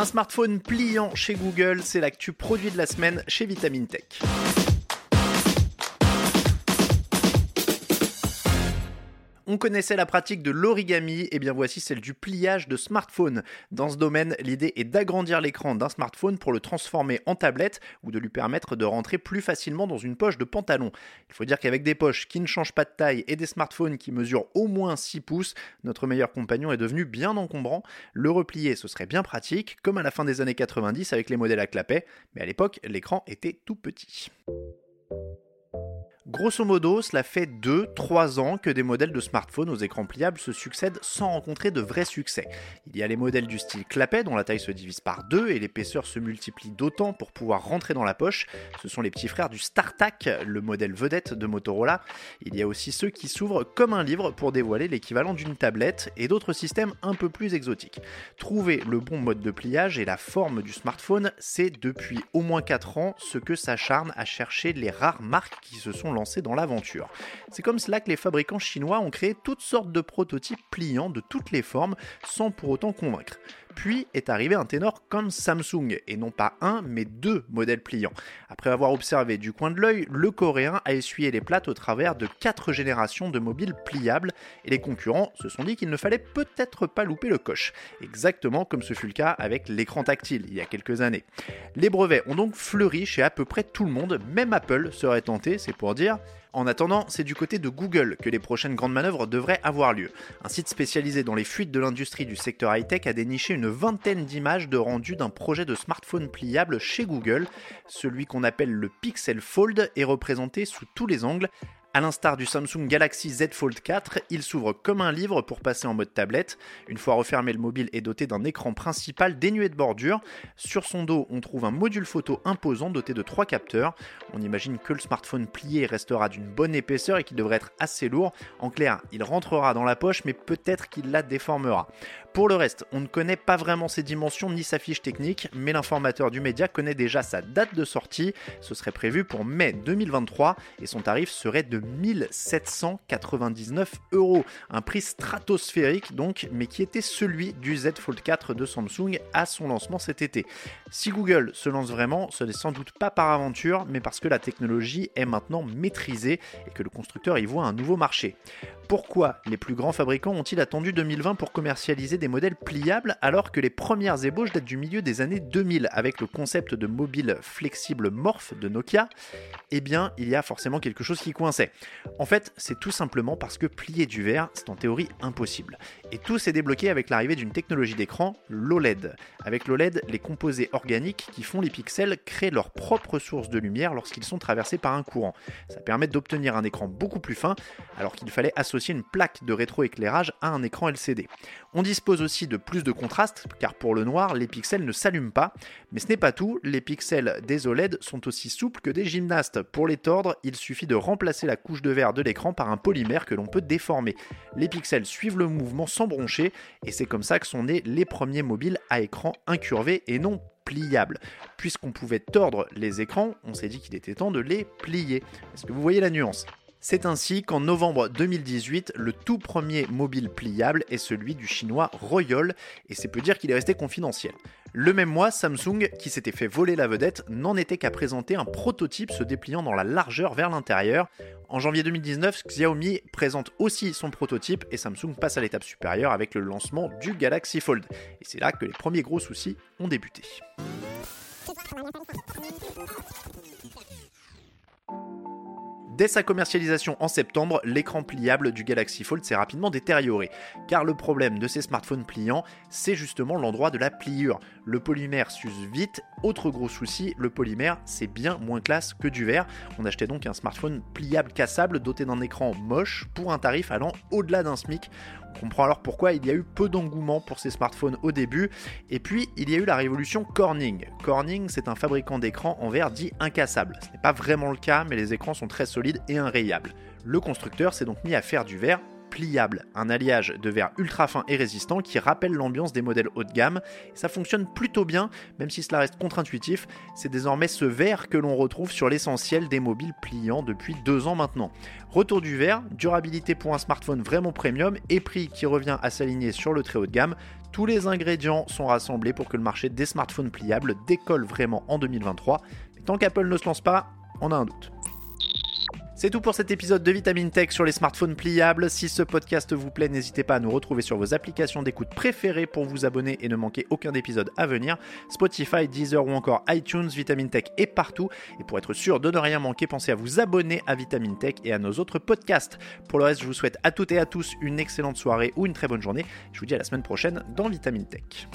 Un smartphone pliant chez Google, c'est l'actu produit de la semaine chez Vitamine Tech. On connaissait la pratique de l'origami, et bien voici celle du pliage de smartphone. Dans ce domaine, l'idée est d'agrandir l'écran d'un smartphone pour le transformer en tablette ou de lui permettre de rentrer plus facilement dans une poche de pantalon. Il faut dire qu'avec des poches qui ne changent pas de taille et des smartphones qui mesurent au moins 6 pouces, notre meilleur compagnon est devenu bien encombrant. Le replier, ce serait bien pratique, comme à la fin des années 90 avec les modèles à clapet, mais à l'époque, l'écran était tout petit. Grosso modo, cela fait 2-3 ans que des modèles de smartphones aux écrans pliables se succèdent sans rencontrer de vrai succès. Il y a les modèles du style clapet dont la taille se divise par deux et l'épaisseur se multiplie d'autant pour pouvoir rentrer dans la poche. Ce sont les petits frères du StarTAC, le modèle vedette de Motorola. Il y a aussi ceux qui s'ouvrent comme un livre pour dévoiler l'équivalent d'une tablette et d'autres systèmes un peu plus exotiques. Trouver le bon mode de pliage et la forme du smartphone, c'est depuis au moins 4 ans ce que s'acharnent à chercher les rares marques qui se sont lancées dans l'aventure. C'est comme cela que les fabricants chinois ont créé toutes sortes de prototypes pliants de toutes les formes sans pour autant convaincre. Puis est arrivé un ténor comme Samsung, et non pas un, mais deux modèles pliants. Après avoir observé du coin de l'œil, le coréen a essuyé les plates au travers de quatre générations de mobiles pliables, et les concurrents se sont dit qu'il ne fallait peut-être pas louper le coche, exactement comme ce fut le cas avec l'écran tactile il y a quelques années. Les brevets ont donc fleuri chez à peu près tout le monde, même Apple serait tenté, c'est pour dire, en attendant, c'est du côté de Google que les prochaines grandes manœuvres devraient avoir lieu. Un site spécialisé dans les fuites de l'industrie du secteur high-tech a déniché une vingtaine d'images de rendu d'un projet de smartphone pliable chez Google. Celui qu'on appelle le Pixel Fold est représenté sous tous les angles a l'instar du Samsung Galaxy Z Fold 4, il s'ouvre comme un livre pour passer en mode tablette. Une fois refermé, le mobile est doté d'un écran principal dénué de bordure. Sur son dos, on trouve un module photo imposant doté de trois capteurs. On imagine que le smartphone plié restera d'une bonne épaisseur et qu'il devrait être assez lourd. En clair, il rentrera dans la poche, mais peut-être qu'il la déformera. Pour le reste, on ne connaît pas vraiment ses dimensions ni sa fiche technique, mais l'informateur du média connaît déjà sa date de sortie. Ce serait prévu pour mai 2023 et son tarif serait de 1799 euros. Un prix stratosphérique donc, mais qui était celui du Z Fold 4 de Samsung à son lancement cet été. Si Google se lance vraiment, ce n'est sans doute pas par aventure, mais parce que la technologie est maintenant maîtrisée et que le constructeur y voit un nouveau marché. Pourquoi les plus grands fabricants ont-ils attendu 2020 pour commercialiser des modèles pliables alors que les premières ébauches datent du milieu des années 2000 avec le concept de mobile flexible Morph de Nokia? Eh bien, il y a forcément quelque chose qui coinçait. En fait, c'est tout simplement parce que plier du verre, c'est en théorie impossible. Et tout s'est débloqué avec l'arrivée d'une technologie d'écran, l'OLED. Avec l'OLED, les composés organiques qui font les pixels créent leur propre source de lumière lorsqu'ils sont traversés par un courant. Ça permet d'obtenir un écran beaucoup plus fin alors qu'il fallait une plaque de rétroéclairage à un écran LCD. On dispose aussi de plus de contraste, car pour le noir, les pixels ne s'allument pas. Mais ce n'est pas tout, les pixels des OLED sont aussi souples que des gymnastes. Pour les tordre, il suffit de remplacer la couche de verre de l'écran par un polymère que l'on peut déformer. Les pixels suivent le mouvement sans broncher, et c'est comme ça que sont nés les premiers mobiles à écran incurvé et non pliable. Puisqu'on pouvait tordre les écrans, on s'est dit qu'il était temps de les plier. Est-ce que vous voyez la nuance? C'est ainsi qu'en novembre 2018, le tout premier mobile pliable est celui du chinois Royol, et c'est peu dire qu'il est resté confidentiel. Le même mois, Samsung, qui s'était fait voler la vedette, n'en était qu'à présenter un prototype se dépliant dans la largeur vers l'intérieur. En janvier 2019, Xiaomi présente aussi son prototype et Samsung passe à l'étape supérieure avec le lancement du Galaxy Fold. Et c'est là que les premiers gros soucis ont débuté. Dès sa commercialisation en septembre, l'écran pliable du Galaxy Fold s'est rapidement détérioré, car le problème de ces smartphones pliants, c'est justement l'endroit de la pliure. Le polymère s'use vite, autre gros souci, le polymère c'est bien moins classe que du verre. On achetait donc un smartphone pliable cassable doté d'un écran moche pour un tarif allant au-delà d'un SMIC. On comprend alors pourquoi il y a eu peu d'engouement pour ces smartphones au début. Et puis, il y a eu la révolution Corning. Corning, c'est un fabricant d'écrans en verre dit incassable. Ce n'est pas vraiment le cas, mais les écrans sont très solides et inrayables. Le constructeur s'est donc mis à faire du verre pliable, un alliage de verre ultra fin et résistant qui rappelle l'ambiance des modèles haut de gamme. ça fonctionne plutôt bien, même si cela reste contre-intuitif. C'est désormais ce verre que l'on retrouve sur l'essentiel des mobiles pliants depuis deux ans maintenant. Retour du verre, durabilité pour un smartphone vraiment premium et prix qui revient à s'aligner sur le très haut de gamme. Tous les ingrédients sont rassemblés pour que le marché des smartphones pliables décolle vraiment en 2023. Mais tant qu'Apple ne se lance pas, on a un doute. C'est tout pour cet épisode de Vitamine Tech sur les smartphones pliables. Si ce podcast vous plaît, n'hésitez pas à nous retrouver sur vos applications d'écoute préférées pour vous abonner et ne manquer aucun épisode à venir. Spotify, Deezer ou encore iTunes, Vitamine Tech est partout. Et pour être sûr de ne rien manquer, pensez à vous abonner à Vitamine Tech et à nos autres podcasts. Pour le reste, je vous souhaite à toutes et à tous une excellente soirée ou une très bonne journée. Je vous dis à la semaine prochaine dans Vitamine Tech.